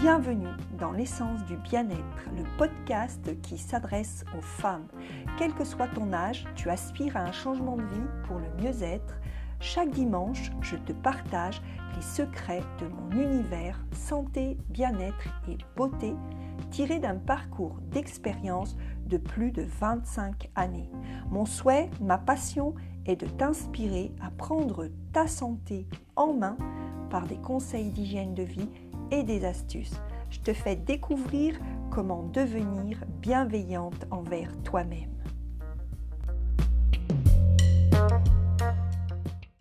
Bienvenue dans l'essence du bien-être, le podcast qui s'adresse aux femmes. Quel que soit ton âge, tu aspires à un changement de vie pour le mieux-être. Chaque dimanche, je te partage les secrets de mon univers santé, bien-être et beauté tiré d'un parcours d'expérience de plus de 25 années. Mon souhait, ma passion est de t'inspirer à prendre ta santé en main par des conseils d'hygiène de vie et des astuces. Je te fais découvrir comment devenir bienveillante envers toi-même.